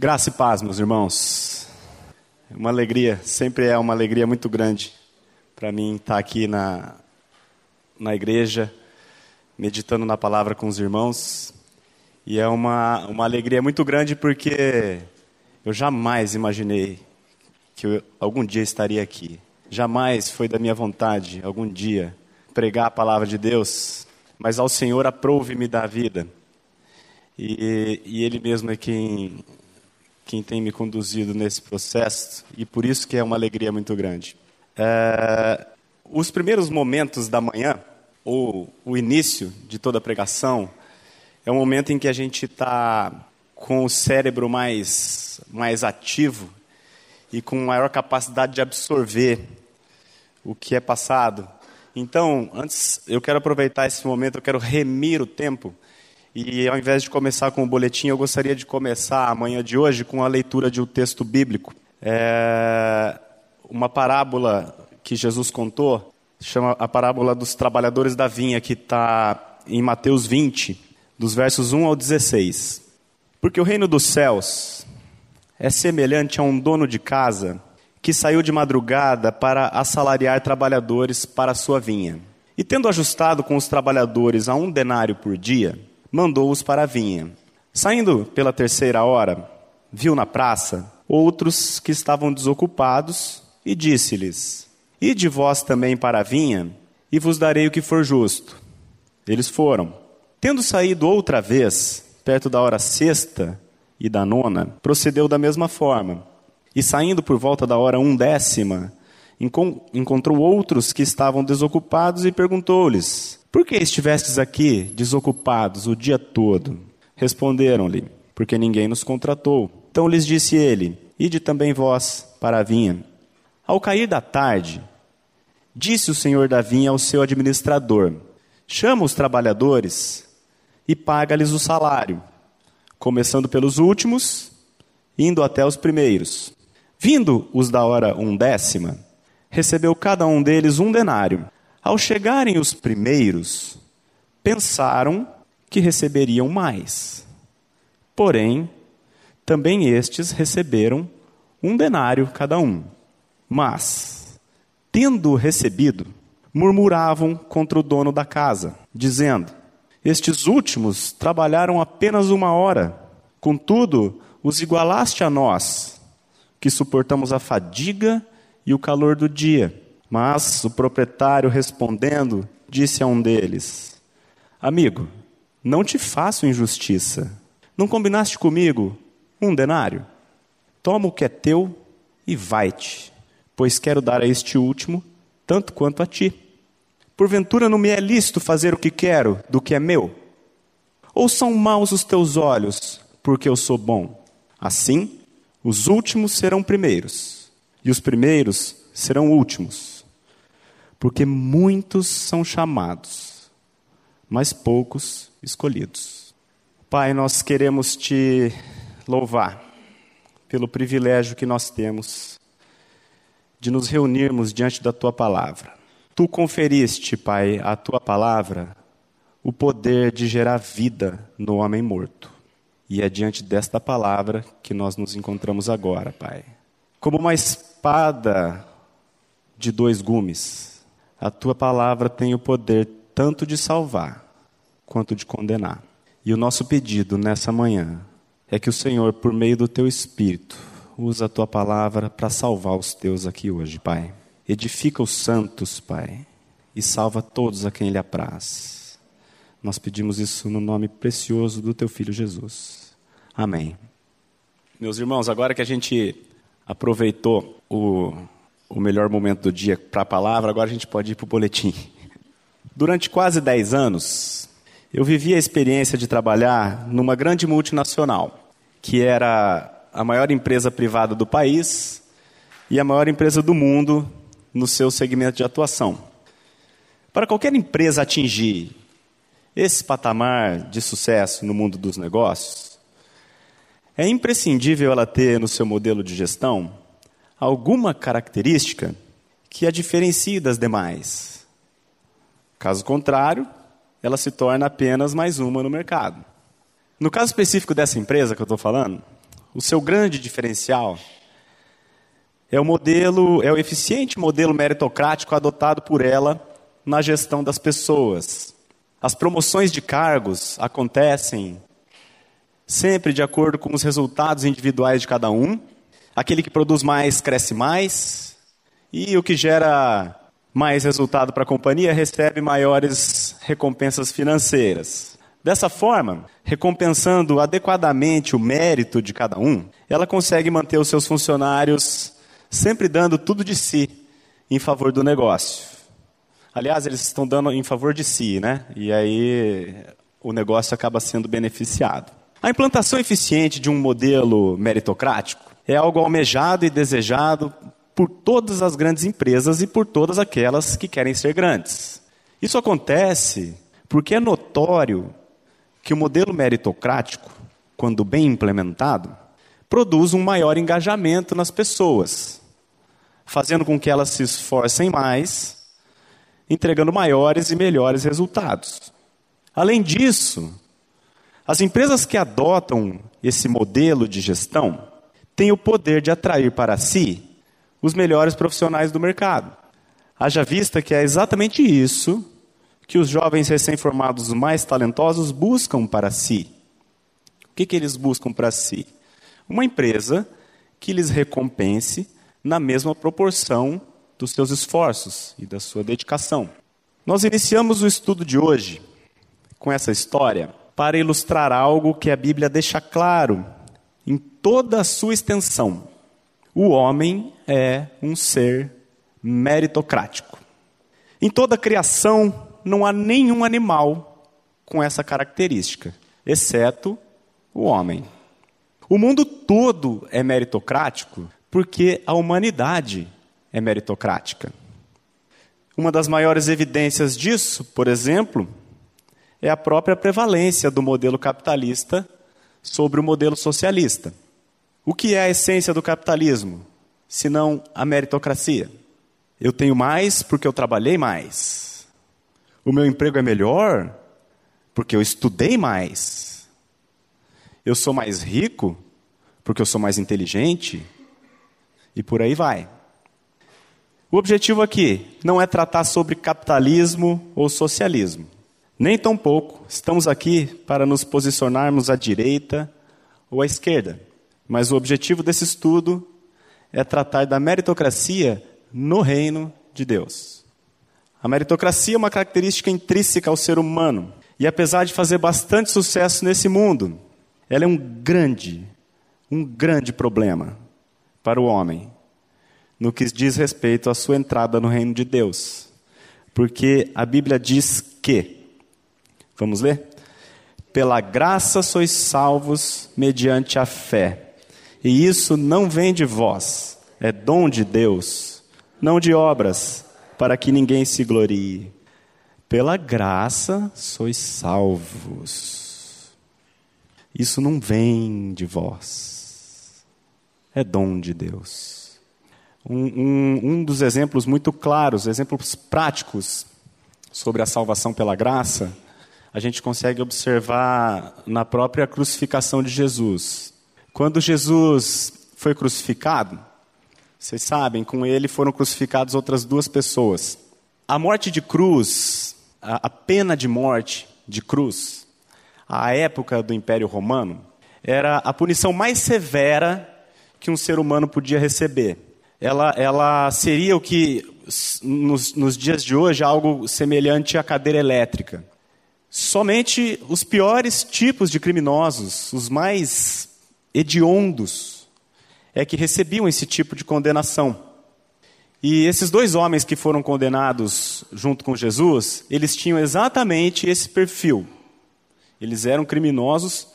Graça e paz, meus irmãos. Uma alegria, sempre é uma alegria muito grande para mim estar aqui na, na igreja, meditando na palavra com os irmãos. E é uma, uma alegria muito grande porque eu jamais imaginei que eu algum dia estaria aqui. Jamais foi da minha vontade, algum dia, pregar a palavra de Deus, mas ao Senhor aprove me dar vida. E, e Ele mesmo é quem quem tem me conduzido nesse processo e por isso que é uma alegria muito grande. É, os primeiros momentos da manhã, ou o início de toda a pregação, é um momento em que a gente está com o cérebro mais, mais ativo e com maior capacidade de absorver o que é passado. Então, antes, eu quero aproveitar esse momento, eu quero remir o tempo e ao invés de começar com o boletim, eu gostaria de começar amanhã de hoje com a leitura de um texto bíblico. É uma parábola que Jesus contou, chama a parábola dos trabalhadores da vinha, que está em Mateus 20, dos versos 1 ao 16. Porque o reino dos céus é semelhante a um dono de casa que saiu de madrugada para assalariar trabalhadores para a sua vinha. E tendo ajustado com os trabalhadores a um denário por dia, mandou-os para a vinha. Saindo pela terceira hora, viu na praça outros que estavam desocupados e disse-lhes: Ide vós também para a vinha, e vos darei o que for justo. Eles foram. Tendo saído outra vez, perto da hora sexta e da nona, procedeu da mesma forma. E saindo por volta da hora undécima, encontrou outros que estavam desocupados e perguntou-lhes: por que estivestes aqui desocupados o dia todo? Responderam-lhe: Porque ninguém nos contratou. Então lhes disse ele: Ide também vós para a vinha. Ao cair da tarde, disse o senhor da vinha ao seu administrador: Chama os trabalhadores e paga-lhes o salário, começando pelos últimos, indo até os primeiros. Vindo os da hora undécima, recebeu cada um deles um denário. Ao chegarem os primeiros, pensaram que receberiam mais. Porém, também estes receberam um denário cada um. Mas, tendo recebido, murmuravam contra o dono da casa, dizendo: Estes últimos trabalharam apenas uma hora, contudo, os igualaste a nós, que suportamos a fadiga e o calor do dia. Mas o proprietário respondendo, disse a um deles: Amigo, não te faço injustiça. Não combinaste comigo um denário? Toma o que é teu e vai-te, pois quero dar a este último tanto quanto a ti. Porventura não me é lícito fazer o que quero do que é meu? Ou são maus os teus olhos, porque eu sou bom? Assim, os últimos serão primeiros, e os primeiros serão últimos porque muitos são chamados, mas poucos escolhidos. Pai, nós queremos te louvar pelo privilégio que nós temos de nos reunirmos diante da tua palavra. Tu conferiste, Pai, à tua palavra o poder de gerar vida no homem morto. E é diante desta palavra que nós nos encontramos agora, Pai. Como uma espada de dois gumes, a tua palavra tem o poder tanto de salvar quanto de condenar. E o nosso pedido nessa manhã é que o Senhor, por meio do teu Espírito, usa a tua palavra para salvar os teus aqui hoje, Pai. Edifica os santos, Pai, e salva todos a quem Ele apraz. Nós pedimos isso no nome precioso do teu Filho Jesus. Amém. Meus irmãos, agora que a gente aproveitou o o melhor momento do dia para a palavra, agora a gente pode ir para o boletim. Durante quase 10 anos, eu vivi a experiência de trabalhar numa grande multinacional, que era a maior empresa privada do país e a maior empresa do mundo no seu segmento de atuação. Para qualquer empresa atingir esse patamar de sucesso no mundo dos negócios, é imprescindível ela ter no seu modelo de gestão alguma característica que a diferencie das demais. Caso contrário, ela se torna apenas mais uma no mercado. No caso específico dessa empresa que eu estou falando, o seu grande diferencial é o modelo, é o eficiente modelo meritocrático adotado por ela na gestão das pessoas. As promoções de cargos acontecem sempre de acordo com os resultados individuais de cada um. Aquele que produz mais cresce mais, e o que gera mais resultado para a companhia recebe maiores recompensas financeiras. Dessa forma, recompensando adequadamente o mérito de cada um, ela consegue manter os seus funcionários sempre dando tudo de si em favor do negócio. Aliás, eles estão dando em favor de si, né? E aí o negócio acaba sendo beneficiado. A implantação eficiente de um modelo meritocrático é algo almejado e desejado por todas as grandes empresas e por todas aquelas que querem ser grandes. Isso acontece porque é notório que o modelo meritocrático, quando bem implementado, produz um maior engajamento nas pessoas, fazendo com que elas se esforcem mais, entregando maiores e melhores resultados. Além disso, as empresas que adotam esse modelo de gestão têm o poder de atrair para si os melhores profissionais do mercado. Haja vista que é exatamente isso que os jovens recém-formados mais talentosos buscam para si. O que, que eles buscam para si? Uma empresa que lhes recompense na mesma proporção dos seus esforços e da sua dedicação. Nós iniciamos o estudo de hoje com essa história para ilustrar algo que a Bíblia deixa claro em toda a sua extensão. O homem é um ser meritocrático. Em toda a criação não há nenhum animal com essa característica, exceto o homem. O mundo todo é meritocrático porque a humanidade é meritocrática. Uma das maiores evidências disso, por exemplo, é a própria prevalência do modelo capitalista sobre o modelo socialista. O que é a essência do capitalismo, senão a meritocracia? Eu tenho mais porque eu trabalhei mais. O meu emprego é melhor porque eu estudei mais. Eu sou mais rico porque eu sou mais inteligente. E por aí vai. O objetivo aqui não é tratar sobre capitalismo ou socialismo. Nem tampouco estamos aqui para nos posicionarmos à direita ou à esquerda. Mas o objetivo desse estudo é tratar da meritocracia no reino de Deus. A meritocracia é uma característica intrínseca ao ser humano. E apesar de fazer bastante sucesso nesse mundo, ela é um grande, um grande problema para o homem no que diz respeito à sua entrada no reino de Deus. Porque a Bíblia diz que, vamos ler? Pela graça sois salvos mediante a fé. E isso não vem de vós, é dom de Deus, não de obras, para que ninguém se glorie. Pela graça sois salvos. Isso não vem de vós, é dom de Deus. Um, um, um dos exemplos muito claros, exemplos práticos sobre a salvação pela graça, a gente consegue observar na própria crucificação de Jesus. Quando Jesus foi crucificado, vocês sabem, com ele foram crucificadas outras duas pessoas. A morte de cruz, a, pena de morte de cruz, à época do Império Romano, era a punição mais severa que um ser humano podia receber. Ela, ela seria o que, nos, nos dias de hoje, algo semelhante à cadeira elétrica. Somente os piores tipos de criminosos, os mais hediondos é que recebiam esse tipo de condenação. E esses dois homens que foram condenados junto com Jesus, eles tinham exatamente esse perfil. Eles eram criminosos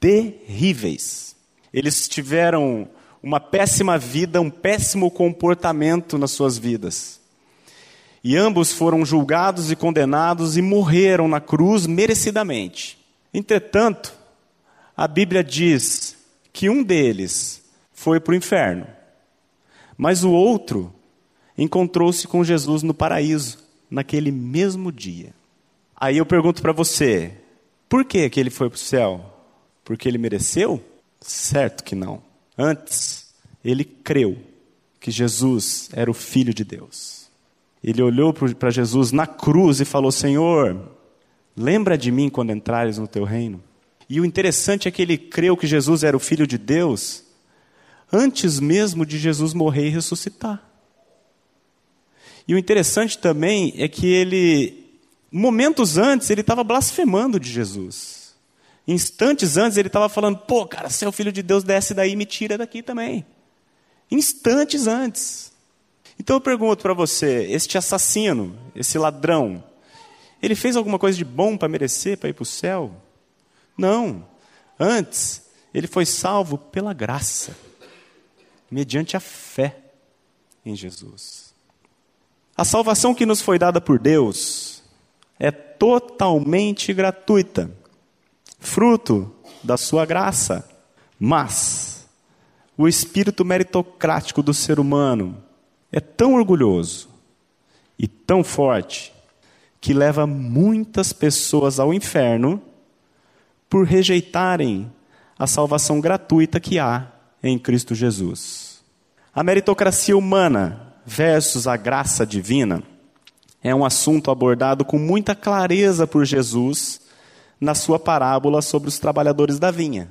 terríveis. Eles tiveram uma péssima vida, um péssimo comportamento nas suas vidas. E ambos foram julgados e condenados e morreram na cruz merecidamente. Entretanto, a Bíblia diz que um deles foi para o inferno, mas o outro encontrou-se com Jesus no paraíso, naquele mesmo dia. Aí eu pergunto para você, por que, que ele foi para o céu? Porque ele mereceu? Certo que não. Antes, ele creu que Jesus era o Filho de Deus. Ele olhou para Jesus na cruz e falou: Senhor, lembra de mim quando entrares no teu reino. E o interessante é que ele creu que Jesus era o Filho de Deus antes mesmo de Jesus morrer e ressuscitar. E o interessante também é que ele, momentos antes, ele estava blasfemando de Jesus. Instantes antes, ele estava falando: pô, cara, se é o filho de Deus, desce daí e me tira daqui também. Instantes antes. Então eu pergunto para você: este assassino, esse ladrão, ele fez alguma coisa de bom para merecer para ir para o céu? Não. Antes, ele foi salvo pela graça, mediante a fé em Jesus. A salvação que nos foi dada por Deus é totalmente gratuita, fruto da sua graça. Mas o espírito meritocrático do ser humano é tão orgulhoso e tão forte que leva muitas pessoas ao inferno por rejeitarem a salvação gratuita que há em Cristo Jesus. A meritocracia humana versus a graça divina é um assunto abordado com muita clareza por Jesus na sua parábola sobre os trabalhadores da vinha,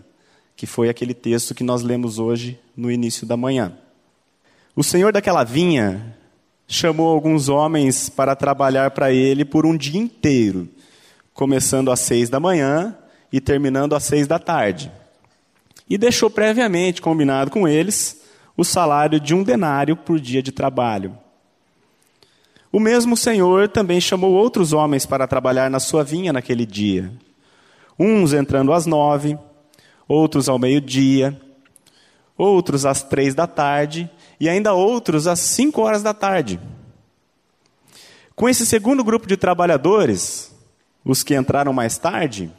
que foi aquele texto que nós lemos hoje no início da manhã. O senhor daquela vinha chamou alguns homens para trabalhar para ele por um dia inteiro, começando às seis da manhã e terminando às seis da tarde. E deixou previamente combinado com eles o salário de um denário por dia de trabalho. O mesmo Senhor também chamou outros homens para trabalhar na sua vinha naquele dia. Uns entrando às nove, outros ao meio-dia, outros às três da tarde e ainda outros às cinco horas da tarde. Com esse segundo grupo de trabalhadores, os que entraram mais tarde,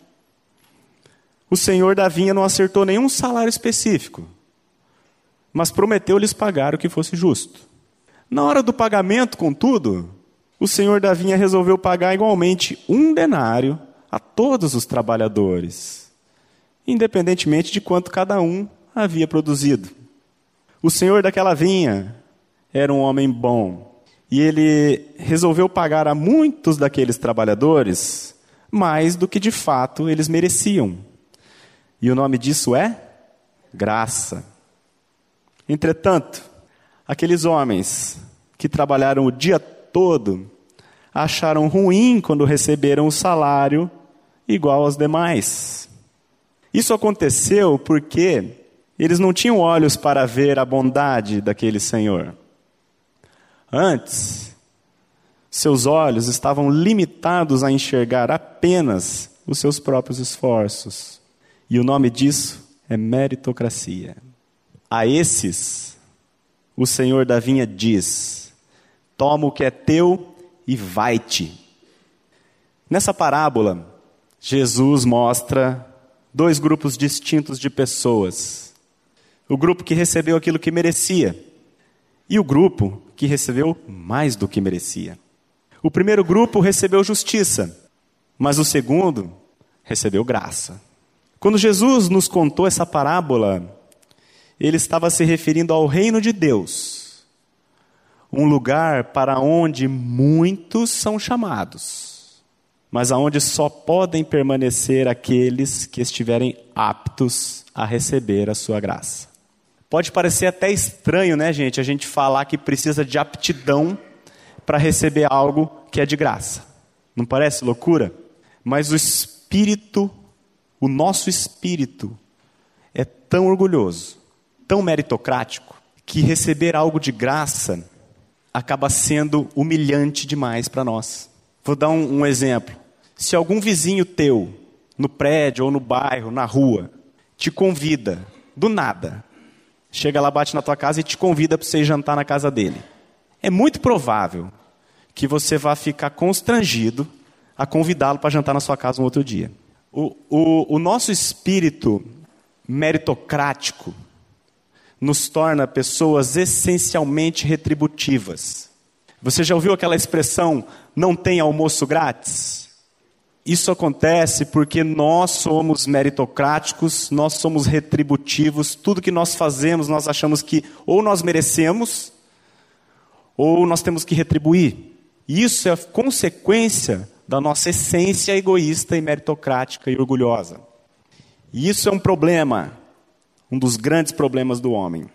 o senhor da vinha não acertou nenhum salário específico mas prometeu lhes pagar o que fosse justo. Na hora do pagamento, contudo, o senhor da vinha resolveu pagar igualmente um denário a todos os trabalhadores, independentemente de quanto cada um havia produzido. O senhor daquela vinha era um homem bom e ele resolveu pagar a muitos daqueles trabalhadores mais do que de fato eles mereciam. E o nome disso é graça. Entretanto, aqueles homens que trabalharam o dia todo acharam ruim quando receberam o salário igual aos demais. Isso aconteceu porque eles não tinham olhos para ver a bondade daquele Senhor. Antes, seus olhos estavam limitados a enxergar apenas os seus próprios esforços. E o nome disso é meritocracia. A esses, o Senhor da vinha diz: Toma o que é teu e vai-te. Nessa parábola, Jesus mostra dois grupos distintos de pessoas: o grupo que recebeu aquilo que merecia e o grupo que recebeu mais do que merecia. O primeiro grupo recebeu justiça, mas o segundo recebeu graça. Quando Jesus nos contou essa parábola, ele estava se referindo ao reino de Deus, um lugar para onde muitos são chamados, mas aonde só podem permanecer aqueles que estiverem aptos a receber a sua graça. Pode parecer até estranho, né, gente, a gente falar que precisa de aptidão para receber algo que é de graça. Não parece loucura? Mas o espírito, o nosso espírito, é tão orgulhoso tão meritocrático que receber algo de graça acaba sendo humilhante demais para nós. Vou dar um, um exemplo. Se algum vizinho teu, no prédio ou no bairro, na rua, te convida, do nada, chega lá, bate na tua casa e te convida para você jantar na casa dele. É muito provável que você vá ficar constrangido a convidá-lo para jantar na sua casa um outro dia. O, o, o nosso espírito meritocrático, nos torna pessoas essencialmente retributivas. Você já ouviu aquela expressão, não tem almoço grátis? Isso acontece porque nós somos meritocráticos, nós somos retributivos, tudo que nós fazemos nós achamos que ou nós merecemos ou nós temos que retribuir. Isso é consequência da nossa essência egoísta e meritocrática e orgulhosa. E isso é um problema, um dos grandes problemas do homem.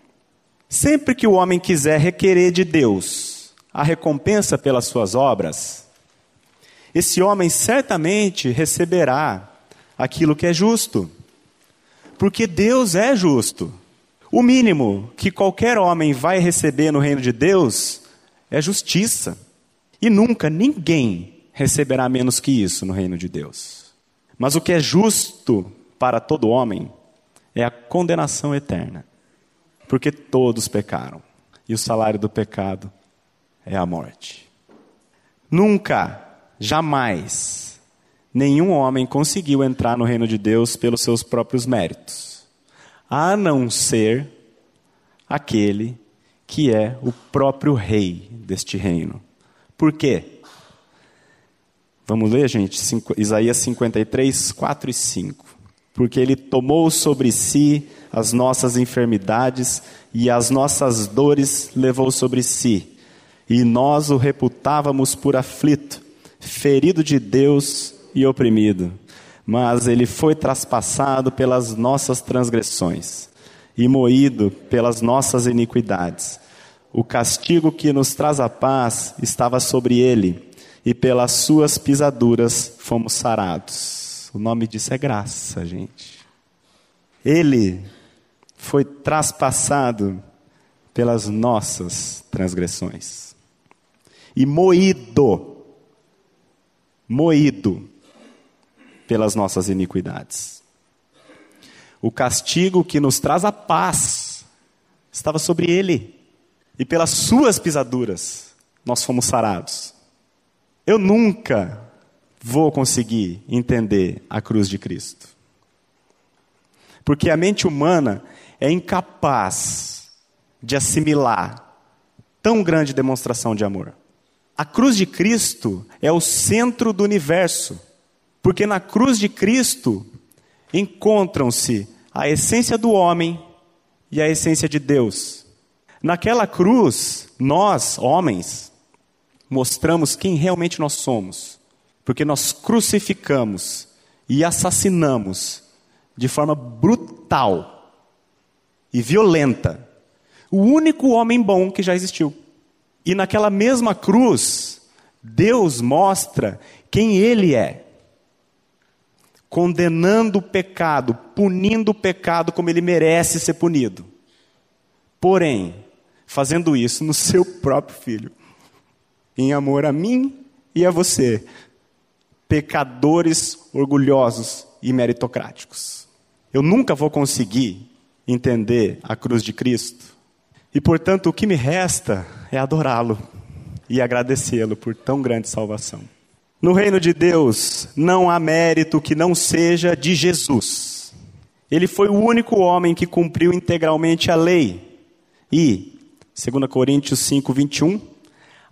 Sempre que o homem quiser requerer de Deus a recompensa pelas suas obras, esse homem certamente receberá aquilo que é justo, porque Deus é justo. O mínimo que qualquer homem vai receber no reino de Deus é justiça. E nunca ninguém receberá menos que isso no reino de Deus. Mas o que é justo para todo homem é a condenação eterna. Porque todos pecaram. E o salário do pecado é a morte. Nunca, jamais, nenhum homem conseguiu entrar no reino de Deus pelos seus próprios méritos, a não ser aquele que é o próprio rei deste reino. Por quê? Vamos ler, gente? Isaías 53, 4 e 5. Porque ele tomou sobre si as nossas enfermidades e as nossas dores levou sobre si. E nós o reputávamos por aflito, ferido de Deus e oprimido. Mas ele foi traspassado pelas nossas transgressões e moído pelas nossas iniquidades. O castigo que nos traz a paz estava sobre ele, e pelas suas pisaduras fomos sarados. O nome disso é graça, gente. Ele foi traspassado pelas nossas transgressões e moído, moído pelas nossas iniquidades. O castigo que nos traz a paz estava sobre ele, e pelas suas pisaduras nós fomos sarados. Eu nunca vou conseguir entender a cruz de Cristo. Porque a mente humana é incapaz de assimilar tão grande demonstração de amor. A cruz de Cristo é o centro do universo, porque na cruz de Cristo encontram-se a essência do homem e a essência de Deus. Naquela cruz, nós, homens, mostramos quem realmente nós somos, porque nós crucificamos e assassinamos de forma brutal e violenta o único homem bom que já existiu. E naquela mesma cruz, Deus mostra quem Ele é condenando o pecado, punindo o pecado como ele merece ser punido. Porém, fazendo isso no seu próprio filho, em amor a mim e a você, pecadores orgulhosos e meritocráticos. Eu nunca vou conseguir entender a cruz de Cristo, e portanto o que me resta é adorá-lo e agradecê-lo por tão grande salvação. No reino de Deus não há mérito que não seja de Jesus. Ele foi o único homem que cumpriu integralmente a lei. E, 2 Coríntios 5, 21,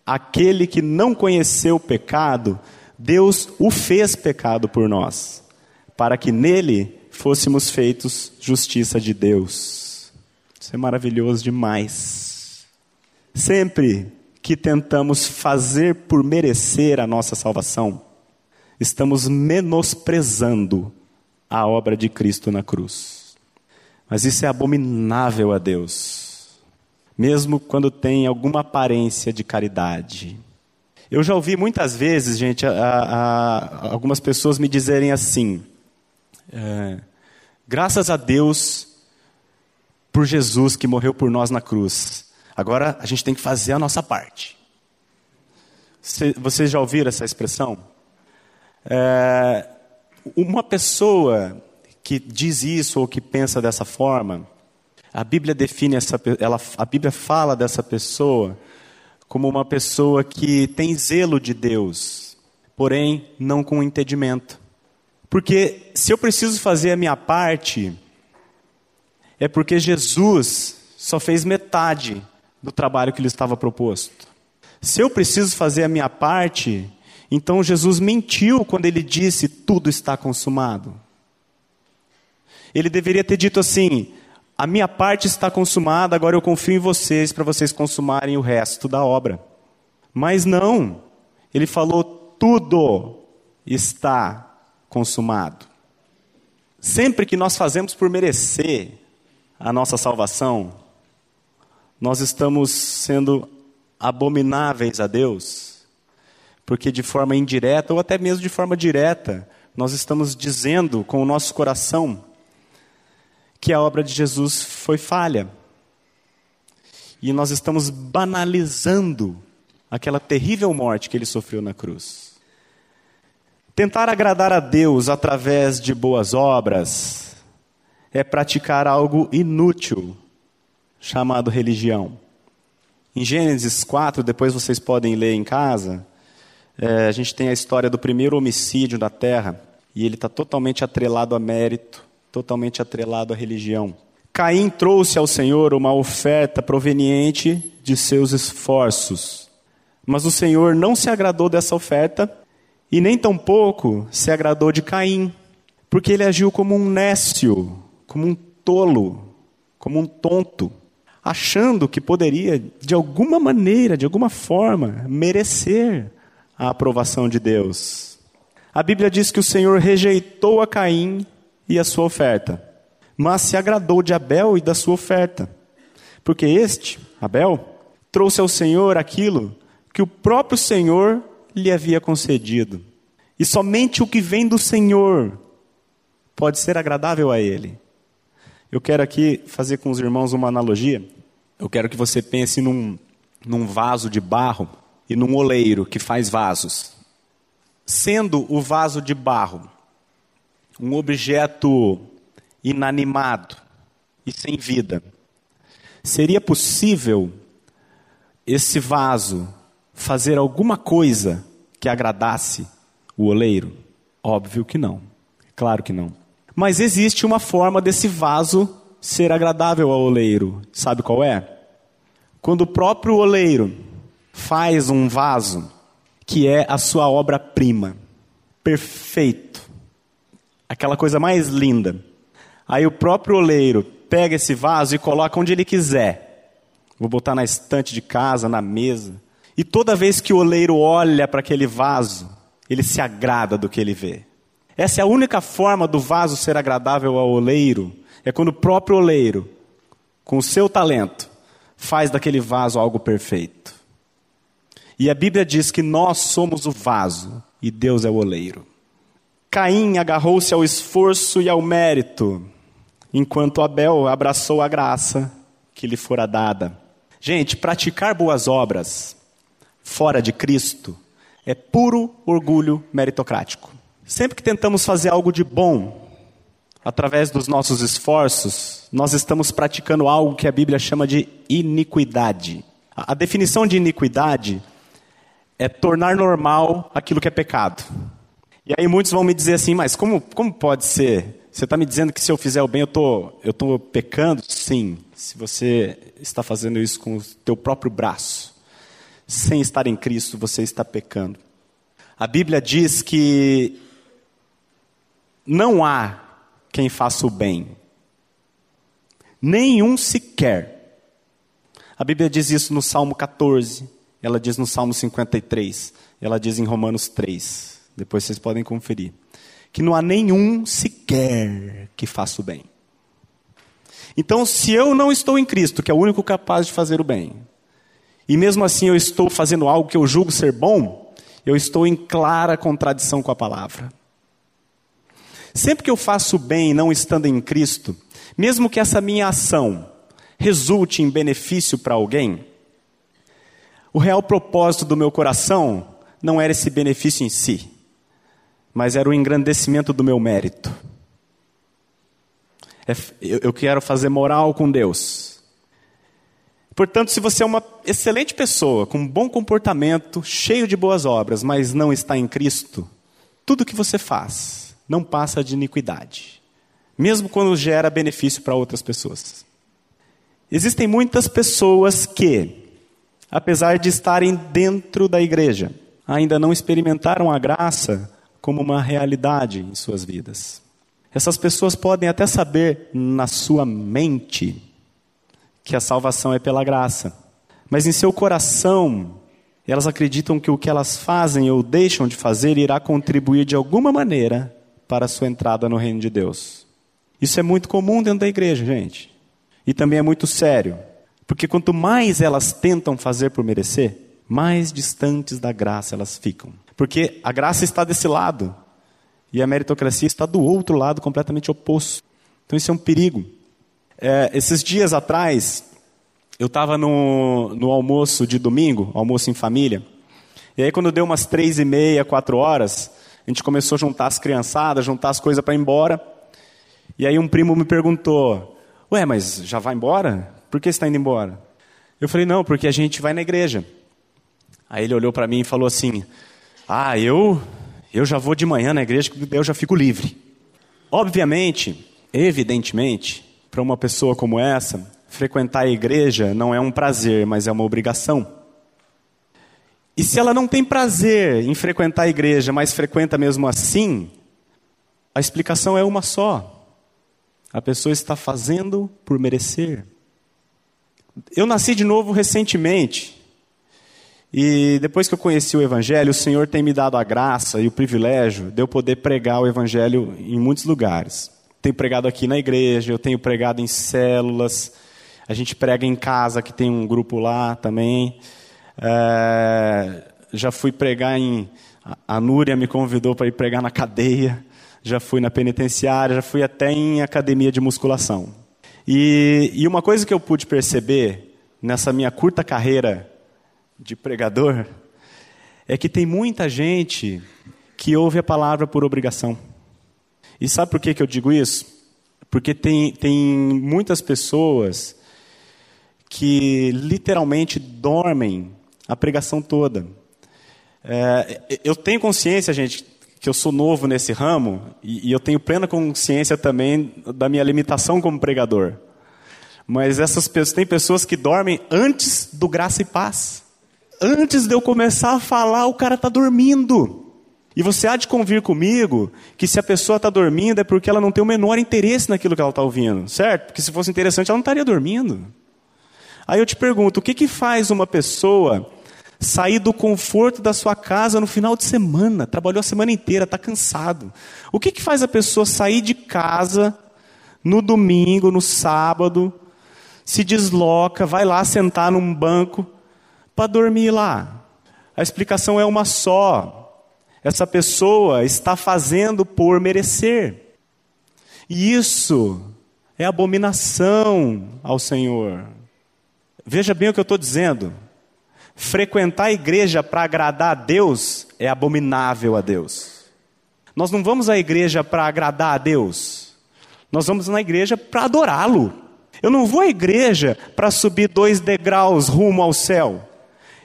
aquele que não conheceu o pecado, Deus o fez pecado por nós, para que nele fôssemos feitos justiça de Deus. Isso é maravilhoso demais. Sempre que tentamos fazer por merecer a nossa salvação, estamos menosprezando a obra de Cristo na cruz. Mas isso é abominável a Deus, mesmo quando tem alguma aparência de caridade. Eu já ouvi muitas vezes, gente, a, a, algumas pessoas me dizerem assim: é, graças a Deus por Jesus que morreu por nós na cruz. Agora a gente tem que fazer a nossa parte. Vocês já ouviram essa expressão? É, uma pessoa que diz isso ou que pensa dessa forma, a Bíblia define essa, ela, a Bíblia fala dessa pessoa como uma pessoa que tem zelo de Deus, porém não com entendimento. Porque se eu preciso fazer a minha parte, é porque Jesus só fez metade do trabalho que lhe estava proposto. Se eu preciso fazer a minha parte, Então Jesus mentiu quando ele disse: tudo está consumado. Ele deveria ter dito assim: a minha parte está consumada, agora eu confio em vocês para vocês consumarem o resto da obra. Mas não, ele falou: tudo está consumado. Sempre que nós fazemos por merecer a nossa salvação, nós estamos sendo abomináveis a Deus, porque de forma indireta ou até mesmo de forma direta, nós estamos dizendo com o nosso coração que a obra de Jesus foi falha. E nós estamos banalizando aquela terrível morte que ele sofreu na cruz. Tentar agradar a Deus através de boas obras é praticar algo inútil, chamado religião. Em Gênesis 4, depois vocês podem ler em casa, é, a gente tem a história do primeiro homicídio da terra, e ele está totalmente atrelado a mérito, totalmente atrelado à religião. Caim trouxe ao Senhor uma oferta proveniente de seus esforços, mas o Senhor não se agradou dessa oferta e nem tampouco se agradou de Caim, porque ele agiu como um nécio, como um tolo, como um tonto achando que poderia, de alguma maneira, de alguma forma, merecer a aprovação de Deus. A Bíblia diz que o Senhor rejeitou a Caim e a sua oferta, mas se agradou de Abel e da sua oferta, porque este, Abel, trouxe ao Senhor aquilo que o próprio Senhor lhe havia concedido. E somente o que vem do Senhor pode ser agradável a ele. Eu quero aqui fazer com os irmãos uma analogia. Eu quero que você pense num, num vaso de barro e num oleiro que faz vasos. Sendo o vaso de barro um objeto inanimado e sem vida, seria possível esse vaso fazer alguma coisa que agradasse o oleiro? Óbvio que não. Claro que não. Mas existe uma forma desse vaso ser agradável ao oleiro. Sabe qual é? Quando o próprio oleiro faz um vaso que é a sua obra-prima, perfeito, aquela coisa mais linda. Aí o próprio oleiro pega esse vaso e coloca onde ele quiser. Vou botar na estante de casa, na mesa. E toda vez que o oleiro olha para aquele vaso, ele se agrada do que ele vê. Essa é a única forma do vaso ser agradável ao oleiro, é quando o próprio oleiro, com o seu talento, faz daquele vaso algo perfeito. E a Bíblia diz que nós somos o vaso e Deus é o oleiro. Caim agarrou-se ao esforço e ao mérito, enquanto Abel abraçou a graça que lhe fora dada. Gente, praticar boas obras fora de Cristo é puro orgulho meritocrático. Sempre que tentamos fazer algo de bom, através dos nossos esforços, nós estamos praticando algo que a Bíblia chama de iniquidade. A definição de iniquidade é tornar normal aquilo que é pecado. E aí muitos vão me dizer assim, mas como, como pode ser? Você está me dizendo que se eu fizer o bem eu tô, estou tô pecando? Sim, se você está fazendo isso com o teu próprio braço, sem estar em Cristo, você está pecando. A Bíblia diz que não há quem faça o bem. Nenhum sequer. A Bíblia diz isso no Salmo 14, ela diz no Salmo 53, ela diz em Romanos 3. Depois vocês podem conferir. Que não há nenhum sequer que faça o bem. Então, se eu não estou em Cristo, que é o único capaz de fazer o bem, e mesmo assim eu estou fazendo algo que eu julgo ser bom, eu estou em clara contradição com a palavra. Sempre que eu faço bem não estando em Cristo, mesmo que essa minha ação resulte em benefício para alguém, o real propósito do meu coração não era esse benefício em si, mas era o engrandecimento do meu mérito. É, eu quero fazer moral com Deus. Portanto, se você é uma excelente pessoa, com um bom comportamento, cheio de boas obras, mas não está em Cristo, tudo que você faz não passa de iniquidade, mesmo quando gera benefício para outras pessoas. Existem muitas pessoas que, apesar de estarem dentro da igreja, ainda não experimentaram a graça como uma realidade em suas vidas. Essas pessoas podem até saber na sua mente que a salvação é pela graça, mas em seu coração elas acreditam que o que elas fazem ou deixam de fazer irá contribuir de alguma maneira para a sua entrada no reino de Deus. Isso é muito comum dentro da igreja, gente. E também é muito sério. Porque quanto mais elas tentam fazer por merecer, mais distantes da graça elas ficam. Porque a graça está desse lado e a meritocracia está do outro lado, completamente oposto. Então isso é um perigo. É, esses dias atrás, eu estava no, no almoço de domingo, almoço em família, e aí quando deu umas três e meia, quatro horas, a gente começou a juntar as criançadas, juntar as coisas para ir embora. E aí um primo me perguntou: Ué, mas já vai embora? Por que você está indo embora? Eu falei: Não, porque a gente vai na igreja. Aí ele olhou para mim e falou assim: Ah, eu, eu já vou de manhã na igreja, eu já fico livre. Obviamente, evidentemente, para uma pessoa como essa, frequentar a igreja não é um prazer, mas é uma obrigação. E se ela não tem prazer em frequentar a igreja, mas frequenta mesmo assim, a explicação é uma só. A pessoa está fazendo por merecer. Eu nasci de novo recentemente. E depois que eu conheci o Evangelho, o Senhor tem me dado a graça e o privilégio de eu poder pregar o Evangelho em muitos lugares. Tenho pregado aqui na igreja, eu tenho pregado em células, a gente prega em casa, que tem um grupo lá também. É, já fui pregar em. A Núria me convidou para ir pregar na cadeia já fui na penitenciária, já fui até em academia de musculação. E, e uma coisa que eu pude perceber nessa minha curta carreira de pregador é que tem muita gente que ouve a palavra por obrigação. E sabe por que, que eu digo isso? Porque tem, tem muitas pessoas que literalmente dormem a pregação toda. É, eu tenho consciência, gente, que eu sou novo nesse ramo e, e eu tenho plena consciência também da minha limitação como pregador. Mas essas pessoas, tem pessoas que dormem antes do graça e paz. Antes de eu começar a falar, o cara está dormindo. E você há de convir comigo que se a pessoa está dormindo é porque ela não tem o menor interesse naquilo que ela está ouvindo, certo? Porque se fosse interessante, ela não estaria dormindo. Aí eu te pergunto, o que, que faz uma pessoa sair do conforto da sua casa no final de semana, trabalhou a semana inteira, está cansado. O que, que faz a pessoa sair de casa no domingo, no sábado, se desloca, vai lá sentar num banco para dormir lá? A explicação é uma só. Essa pessoa está fazendo por merecer. E isso é abominação ao Senhor. Veja bem o que eu estou dizendo. Frequentar a igreja para agradar a Deus é abominável a Deus. Nós não vamos à igreja para agradar a Deus. Nós vamos na igreja para adorá-lo. Eu não vou à igreja para subir dois degraus rumo ao céu.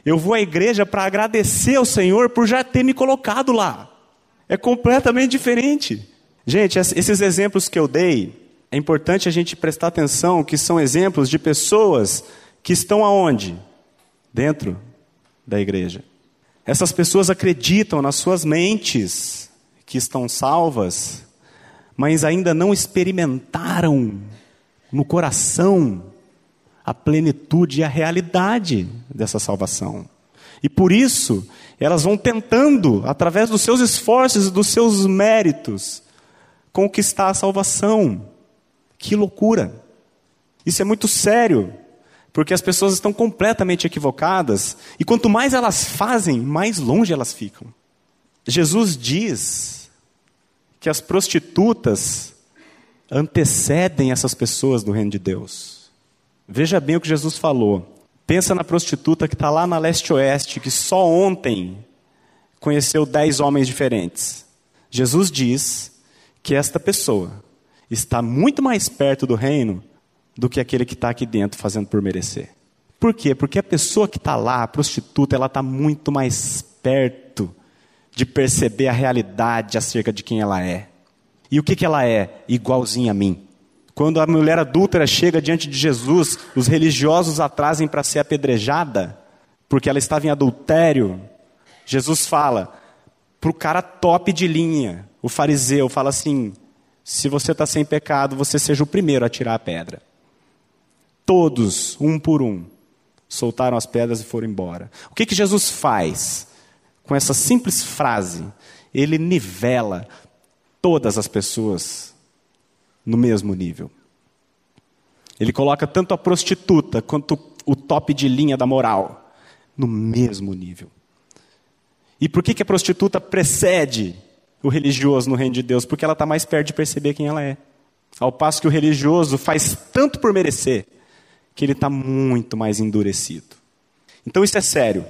Eu vou à igreja para agradecer ao Senhor por já ter me colocado lá. É completamente diferente. Gente, esses exemplos que eu dei, é importante a gente prestar atenção que são exemplos de pessoas que estão aonde? dentro da igreja. Essas pessoas acreditam nas suas mentes que estão salvas, mas ainda não experimentaram no coração a plenitude e a realidade dessa salvação. E por isso, elas vão tentando, através dos seus esforços e dos seus méritos, conquistar a salvação. Que loucura! Isso é muito sério. Porque as pessoas estão completamente equivocadas e quanto mais elas fazem, mais longe elas ficam. Jesus diz que as prostitutas antecedem essas pessoas do reino de Deus. Veja bem o que Jesus falou. Pensa na prostituta que está lá na leste-oeste, que só ontem conheceu dez homens diferentes. Jesus diz que esta pessoa está muito mais perto do reino do que aquele que está aqui dentro fazendo por merecer. Por quê? Porque a pessoa que está lá, a prostituta, ela está muito mais perto de perceber a realidade acerca de quem ela é. E o que, que ela é? Igualzinha a mim. Quando a mulher adúltera chega diante de Jesus, os religiosos a trazem para ser apedrejada, porque ela estava em adultério Jesus fala para o cara top de linha, o fariseu, fala assim: se você está sem pecado, você seja o primeiro a tirar a pedra. Todos, um por um, soltaram as pedras e foram embora. O que, que Jesus faz com essa simples frase? Ele nivela todas as pessoas no mesmo nível. Ele coloca tanto a prostituta quanto o top de linha da moral no mesmo nível. E por que, que a prostituta precede o religioso no reino de Deus? Porque ela está mais perto de perceber quem ela é. Ao passo que o religioso faz tanto por merecer que ele está muito mais endurecido. Então isso é sério.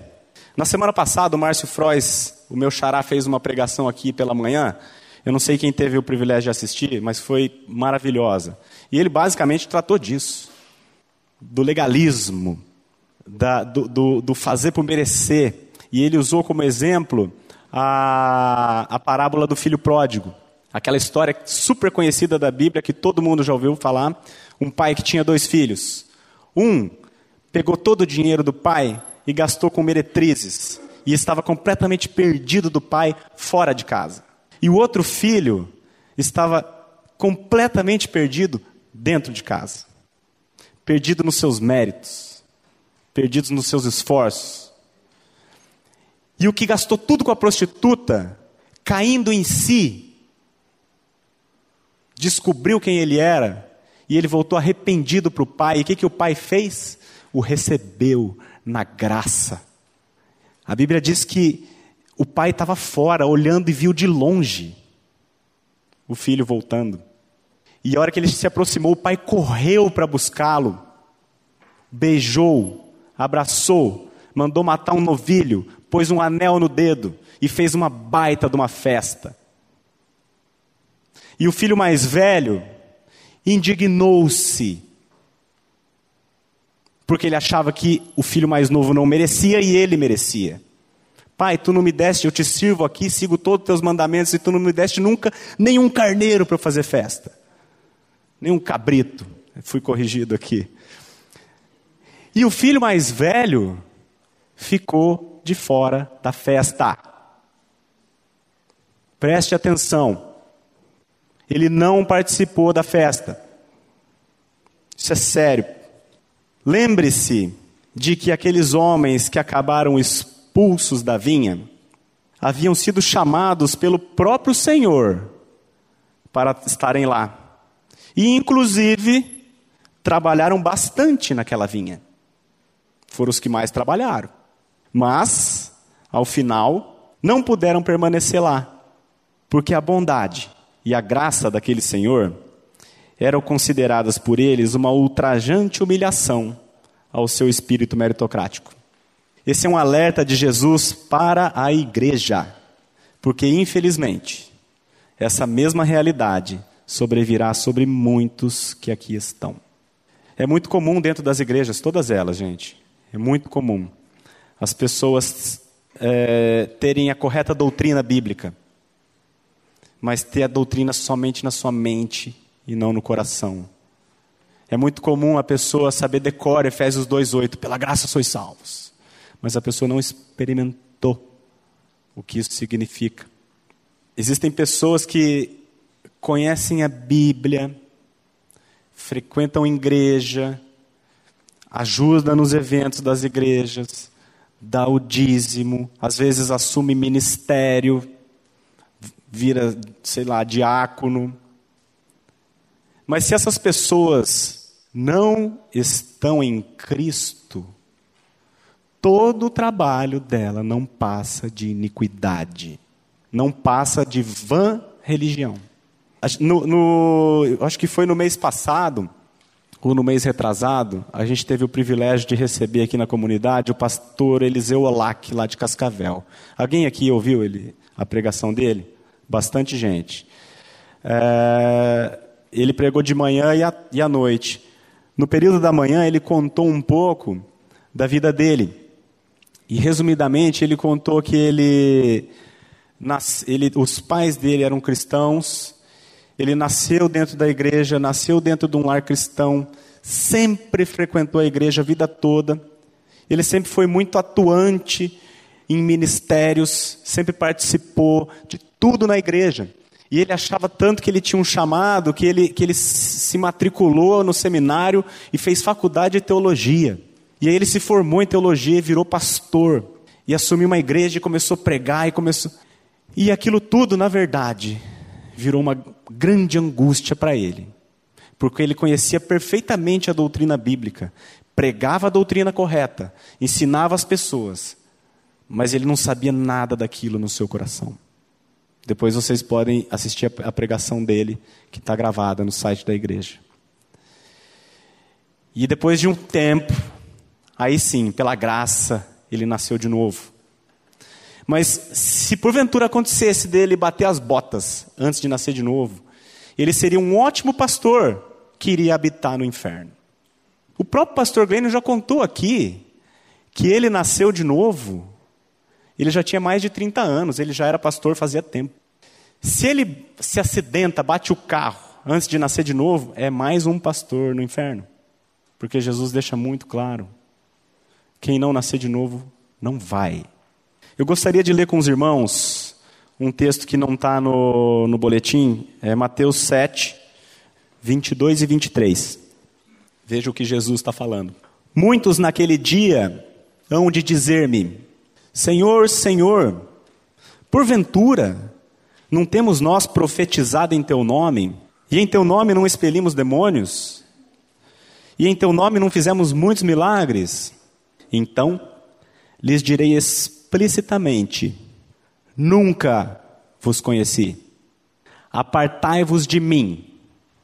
Na semana passada, o Márcio Frois, o meu xará, fez uma pregação aqui pela manhã. Eu não sei quem teve o privilégio de assistir, mas foi maravilhosa. E ele basicamente tratou disso: do legalismo, da, do, do, do fazer por merecer. E ele usou como exemplo a, a parábola do filho pródigo. Aquela história super conhecida da Bíblia que todo mundo já ouviu falar. Um pai que tinha dois filhos. Um pegou todo o dinheiro do pai e gastou com meretrizes, e estava completamente perdido do pai fora de casa. E o outro filho estava completamente perdido dentro de casa, perdido nos seus méritos, perdido nos seus esforços. E o que gastou tudo com a prostituta, caindo em si, descobriu quem ele era e ele voltou arrependido para o pai. E o que, que o pai fez? O recebeu na graça. A Bíblia diz que o pai estava fora, olhando e viu de longe o filho voltando. E a hora que ele se aproximou, o pai correu para buscá-lo, beijou, abraçou, mandou matar um novilho, pôs um anel no dedo e fez uma baita de uma festa. E o filho mais velho indignou-se. Porque ele achava que o filho mais novo não merecia e ele merecia. Pai, tu não me deste, eu te sirvo aqui, sigo todos os teus mandamentos e tu não me deste nunca nenhum carneiro para fazer festa. Nenhum cabrito. Fui corrigido aqui. E o filho mais velho ficou de fora da festa. Preste atenção. Ele não participou da festa. Isso é sério. Lembre-se de que aqueles homens que acabaram expulsos da vinha haviam sido chamados pelo próprio Senhor para estarem lá. E, inclusive, trabalharam bastante naquela vinha. Foram os que mais trabalharam. Mas, ao final, não puderam permanecer lá, porque a bondade e a graça daquele Senhor eram consideradas por eles uma ultrajante humilhação ao seu espírito meritocrático. Esse é um alerta de Jesus para a igreja, porque infelizmente essa mesma realidade sobrevirá sobre muitos que aqui estão. É muito comum dentro das igrejas, todas elas, gente, é muito comum as pessoas é, terem a correta doutrina bíblica mas ter a doutrina somente na sua mente e não no coração. É muito comum a pessoa saber decor Efésios 2:8, pela graça sois salvos, mas a pessoa não experimentou o que isso significa. Existem pessoas que conhecem a Bíblia, frequentam igreja, ajudam nos eventos das igrejas, dá o dízimo, às vezes assume ministério, vira, sei lá, diácono. Mas se essas pessoas não estão em Cristo, todo o trabalho dela não passa de iniquidade, não passa de vã religião. No, no, acho que foi no mês passado, ou no mês retrasado, a gente teve o privilégio de receber aqui na comunidade o pastor Eliseu Olac, lá de Cascavel. Alguém aqui ouviu ele, a pregação dele? Bastante gente. É, ele pregou de manhã e à, e à noite. No período da manhã, ele contou um pouco da vida dele. E, resumidamente, ele contou que ele, nas, ele, os pais dele eram cristãos, ele nasceu dentro da igreja, nasceu dentro de um lar cristão, sempre frequentou a igreja a vida toda, ele sempre foi muito atuante em ministérios, sempre participou de tudo na igreja. E ele achava tanto que ele tinha um chamado, que ele, que ele se matriculou no seminário e fez faculdade de teologia. E aí ele se formou em teologia e virou pastor. E assumiu uma igreja e começou a pregar e começou. E aquilo tudo, na verdade, virou uma grande angústia para ele. Porque ele conhecia perfeitamente a doutrina bíblica, pregava a doutrina correta, ensinava as pessoas, mas ele não sabia nada daquilo no seu coração. Depois vocês podem assistir a pregação dele, que está gravada no site da igreja. E depois de um tempo, aí sim, pela graça, ele nasceu de novo. Mas se porventura acontecesse dele bater as botas antes de nascer de novo, ele seria um ótimo pastor que iria habitar no inferno. O próprio pastor Glenn já contou aqui que ele nasceu de novo ele já tinha mais de 30 anos, ele já era pastor fazia tempo. Se ele se acidenta, bate o carro antes de nascer de novo, é mais um pastor no inferno. Porque Jesus deixa muito claro: quem não nascer de novo não vai. Eu gostaria de ler com os irmãos um texto que não está no, no boletim, é Mateus 7, 22 e 23. Veja o que Jesus está falando. Muitos naquele dia hão de dizer-me: Senhor, Senhor, porventura, não temos nós profetizado em Teu nome, e em Teu nome não expelimos demônios, e em Teu nome não fizemos muitos milagres? Então, lhes direi explicitamente: Nunca vos conheci. Apartai-vos de mim,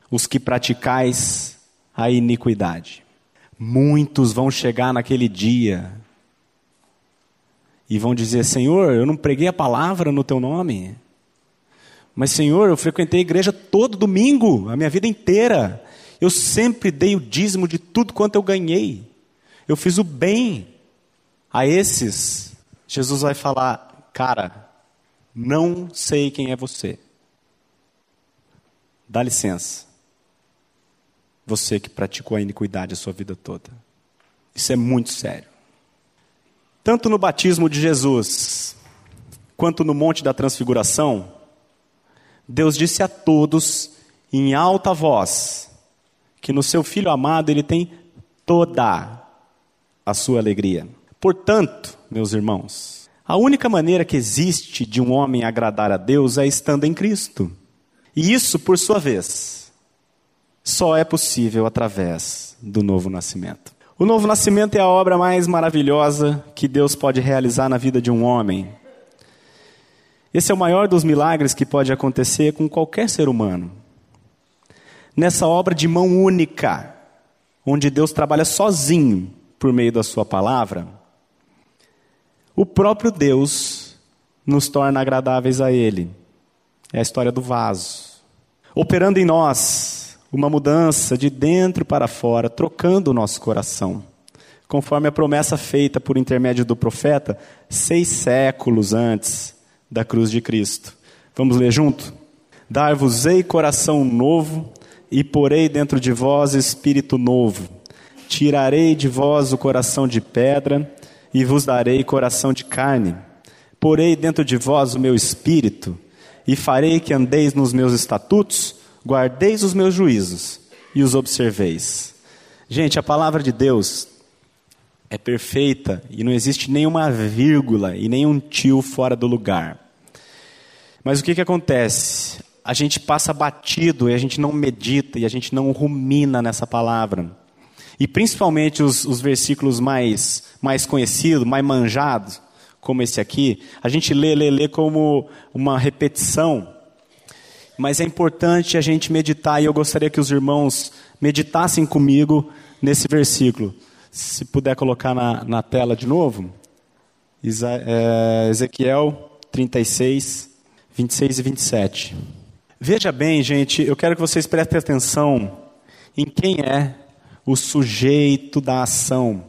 os que praticais a iniquidade. Muitos vão chegar naquele dia e vão dizer: Senhor, eu não preguei a palavra no teu nome. Mas, Senhor, eu frequentei a igreja todo domingo, a minha vida inteira. Eu sempre dei o dízimo de tudo quanto eu ganhei. Eu fiz o bem. A esses, Jesus vai falar: Cara, não sei quem é você. Dá licença. Você que praticou a iniquidade a sua vida toda. Isso é muito sério. Tanto no batismo de Jesus, quanto no Monte da Transfiguração, Deus disse a todos, em alta voz, que no seu Filho amado ele tem toda a sua alegria. Portanto, meus irmãos, a única maneira que existe de um homem agradar a Deus é estando em Cristo. E isso, por sua vez, só é possível através do novo nascimento. O novo nascimento é a obra mais maravilhosa que Deus pode realizar na vida de um homem. Esse é o maior dos milagres que pode acontecer com qualquer ser humano. Nessa obra de mão única, onde Deus trabalha sozinho por meio da Sua palavra, o próprio Deus nos torna agradáveis a Ele. É a história do vaso. Operando em nós, uma mudança de dentro para fora, trocando o nosso coração. Conforme a promessa feita por intermédio do profeta, seis séculos antes da cruz de Cristo. Vamos ler junto? Dar-vos-ei coração novo, e porei dentro de vós espírito novo. Tirarei de vós o coração de pedra, e vos darei coração de carne. Porei dentro de vós o meu espírito, e farei que andeis nos meus estatutos, guardeis os meus juízos e os observeis. Gente, a palavra de Deus é perfeita e não existe nenhuma vírgula e nenhum tio fora do lugar. Mas o que, que acontece? A gente passa batido e a gente não medita e a gente não rumina nessa palavra. E principalmente os, os versículos mais, mais conhecidos, mais manjados, como esse aqui, a gente lê, lê, lê como uma repetição mas é importante a gente meditar e eu gostaria que os irmãos meditassem comigo nesse versículo. Se puder colocar na, na tela de novo, é, Ezequiel 36, 26 e 27. Veja bem, gente, eu quero que vocês prestem atenção em quem é o sujeito da ação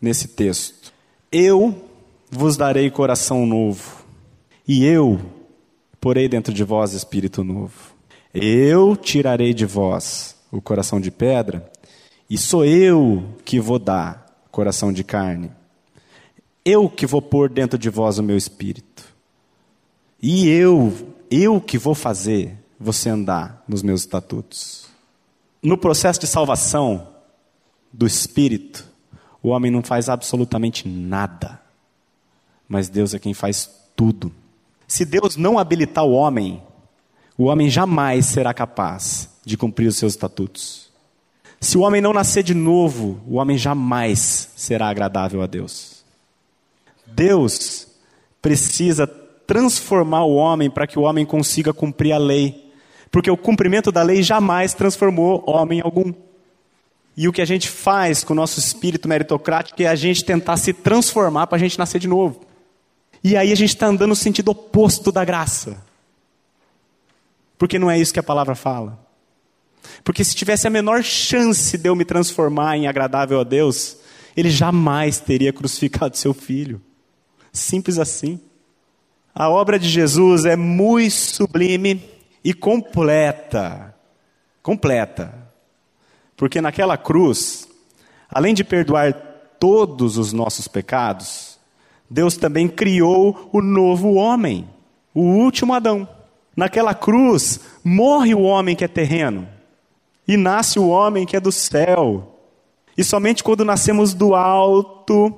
nesse texto. Eu vos darei coração novo, e eu porei dentro de vós espírito novo. Eu tirarei de vós o coração de pedra, e sou eu que vou dar coração de carne. Eu que vou pôr dentro de vós o meu espírito. E eu, eu que vou fazer você andar nos meus estatutos. No processo de salvação do espírito, o homem não faz absolutamente nada. Mas Deus é quem faz tudo. Se Deus não habilitar o homem, o homem jamais será capaz de cumprir os seus estatutos. Se o homem não nascer de novo, o homem jamais será agradável a Deus. Deus precisa transformar o homem para que o homem consiga cumprir a lei. Porque o cumprimento da lei jamais transformou homem algum. E o que a gente faz com o nosso espírito meritocrático é a gente tentar se transformar para a gente nascer de novo. E aí a gente está andando no sentido oposto da graça. Porque não é isso que a palavra fala. Porque se tivesse a menor chance de eu me transformar em agradável a Deus, ele jamais teria crucificado seu filho. Simples assim. A obra de Jesus é muito sublime e completa. Completa. Porque naquela cruz, além de perdoar todos os nossos pecados, Deus também criou o novo homem, o último Adão. Naquela cruz, morre o homem que é terreno e nasce o homem que é do céu. E somente quando nascemos do alto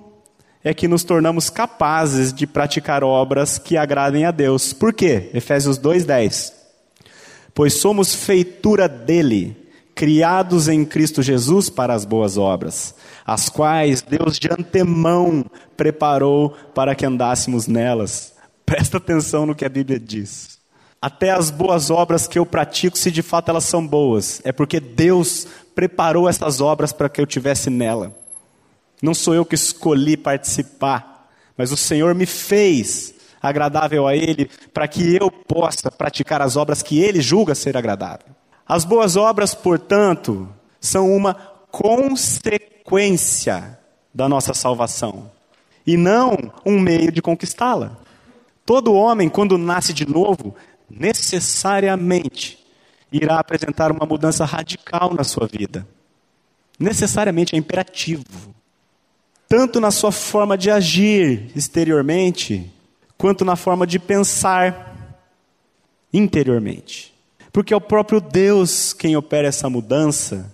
é que nos tornamos capazes de praticar obras que agradem a Deus. Por quê? Efésios 2:10. Pois somos feitura dele, criados em Cristo Jesus para as boas obras, as quais Deus de antemão preparou para que andássemos nelas. Presta atenção no que a Bíblia diz. Até as boas obras que eu pratico, se de fato elas são boas, é porque Deus preparou essas obras para que eu tivesse nela. Não sou eu que escolhi participar, mas o Senhor me fez agradável a Ele para que eu possa praticar as obras que Ele julga ser agradável. As boas obras, portanto, são uma consequência da nossa salvação e não um meio de conquistá-la. Todo homem, quando nasce de novo, necessariamente irá apresentar uma mudança radical na sua vida. Necessariamente é imperativo. Tanto na sua forma de agir exteriormente, quanto na forma de pensar interiormente. Porque é o próprio Deus quem opera essa mudança,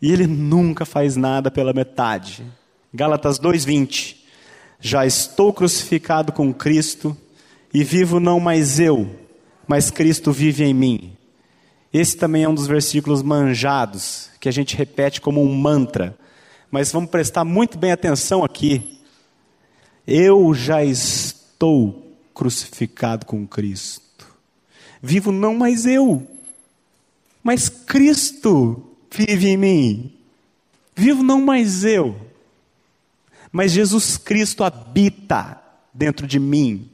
e Ele nunca faz nada pela metade. Gálatas 2,20: Já estou crucificado com Cristo, e vivo não mais eu, mas Cristo vive em mim. Esse também é um dos versículos manjados, que a gente repete como um mantra. Mas vamos prestar muito bem atenção aqui. Eu já estou crucificado com Cristo. Vivo não mais eu, mas Cristo vive em mim. Vivo não mais eu, mas Jesus Cristo habita dentro de mim.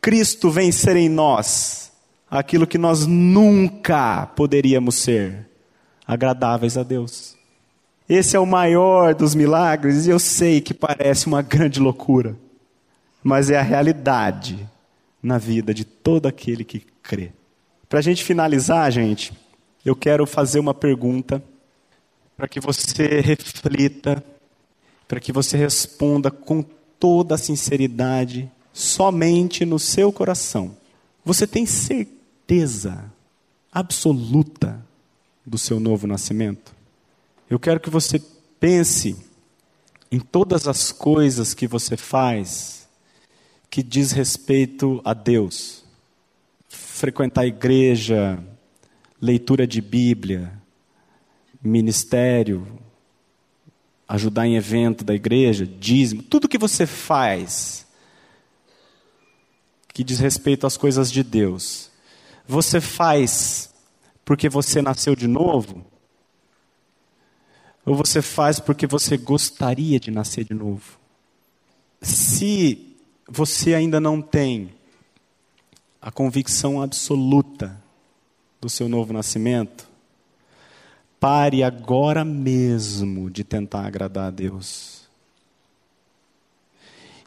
Cristo vem ser em nós aquilo que nós nunca poderíamos ser, agradáveis a Deus. Esse é o maior dos milagres e eu sei que parece uma grande loucura, mas é a realidade na vida de todo aquele que crê. Para a gente finalizar, gente, eu quero fazer uma pergunta para que você reflita, para que você responda com toda a sinceridade somente no seu coração, você tem certeza absoluta do seu novo nascimento? Eu quero que você pense em todas as coisas que você faz que diz respeito a Deus. Frequentar a igreja, leitura de Bíblia, ministério, ajudar em evento da igreja, dízimo, tudo que você faz que diz respeito às coisas de Deus, você faz porque você nasceu de novo? Ou você faz porque você gostaria de nascer de novo? Se você ainda não tem a convicção absoluta do seu novo nascimento, pare agora mesmo de tentar agradar a Deus.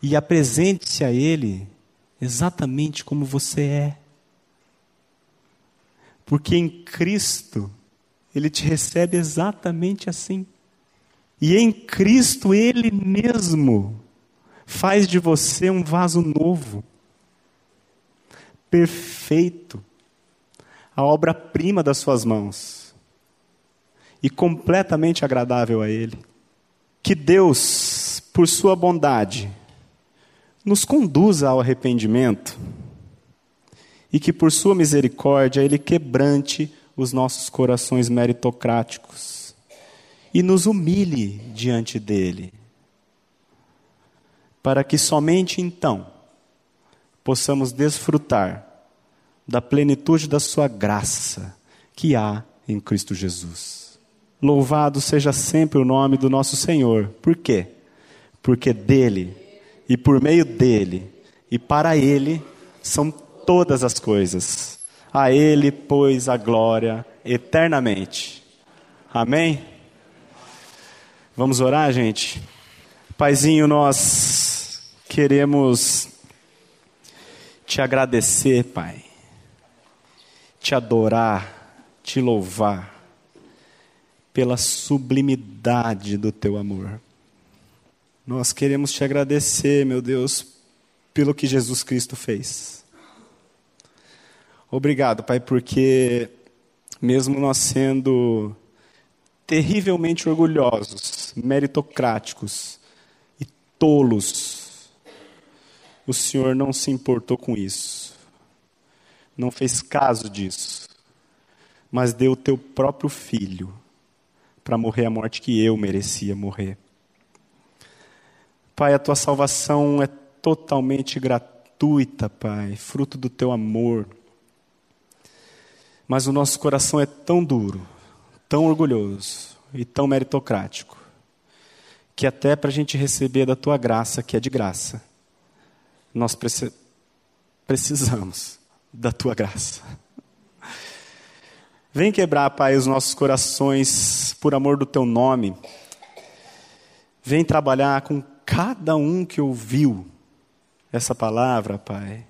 E apresente-se a Ele exatamente como você é. Porque em Cristo, Ele te recebe exatamente assim. E em Cristo, Ele mesmo faz de você um vaso novo, perfeito, a obra-prima das suas mãos e completamente agradável a Ele. Que Deus, por Sua bondade, nos conduza ao arrependimento e que, por Sua misericórdia, Ele quebrante os nossos corações meritocráticos e nos humilhe diante dEle para que somente então possamos desfrutar da plenitude da Sua graça que há em Cristo Jesus. Louvado seja sempre o nome do nosso Senhor. Por quê? Porque dele e por meio dele e para ele são todas as coisas. A ele, pois, a glória eternamente. Amém? Vamos orar, gente? Paizinho, nós queremos te agradecer, Pai, te adorar, te louvar pela sublimidade do teu amor. Nós queremos te agradecer, meu Deus, pelo que Jesus Cristo fez. Obrigado, Pai, porque mesmo nós sendo terrivelmente orgulhosos, meritocráticos e tolos, o Senhor não se importou com isso, não fez caso disso, mas deu o teu próprio filho para morrer a morte que eu merecia morrer. Pai, a tua salvação é totalmente gratuita, Pai, fruto do teu amor. Mas o nosso coração é tão duro, tão orgulhoso e tão meritocrático, que até para a gente receber da tua graça, que é de graça, nós precisamos da tua graça. Vem quebrar, Pai, os nossos corações por amor do teu nome. Vem trabalhar com cada um que ouviu essa palavra, Pai,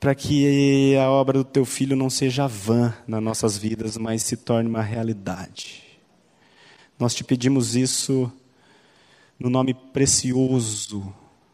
para que a obra do teu filho não seja vã nas nossas vidas, mas se torne uma realidade. Nós te pedimos isso no nome precioso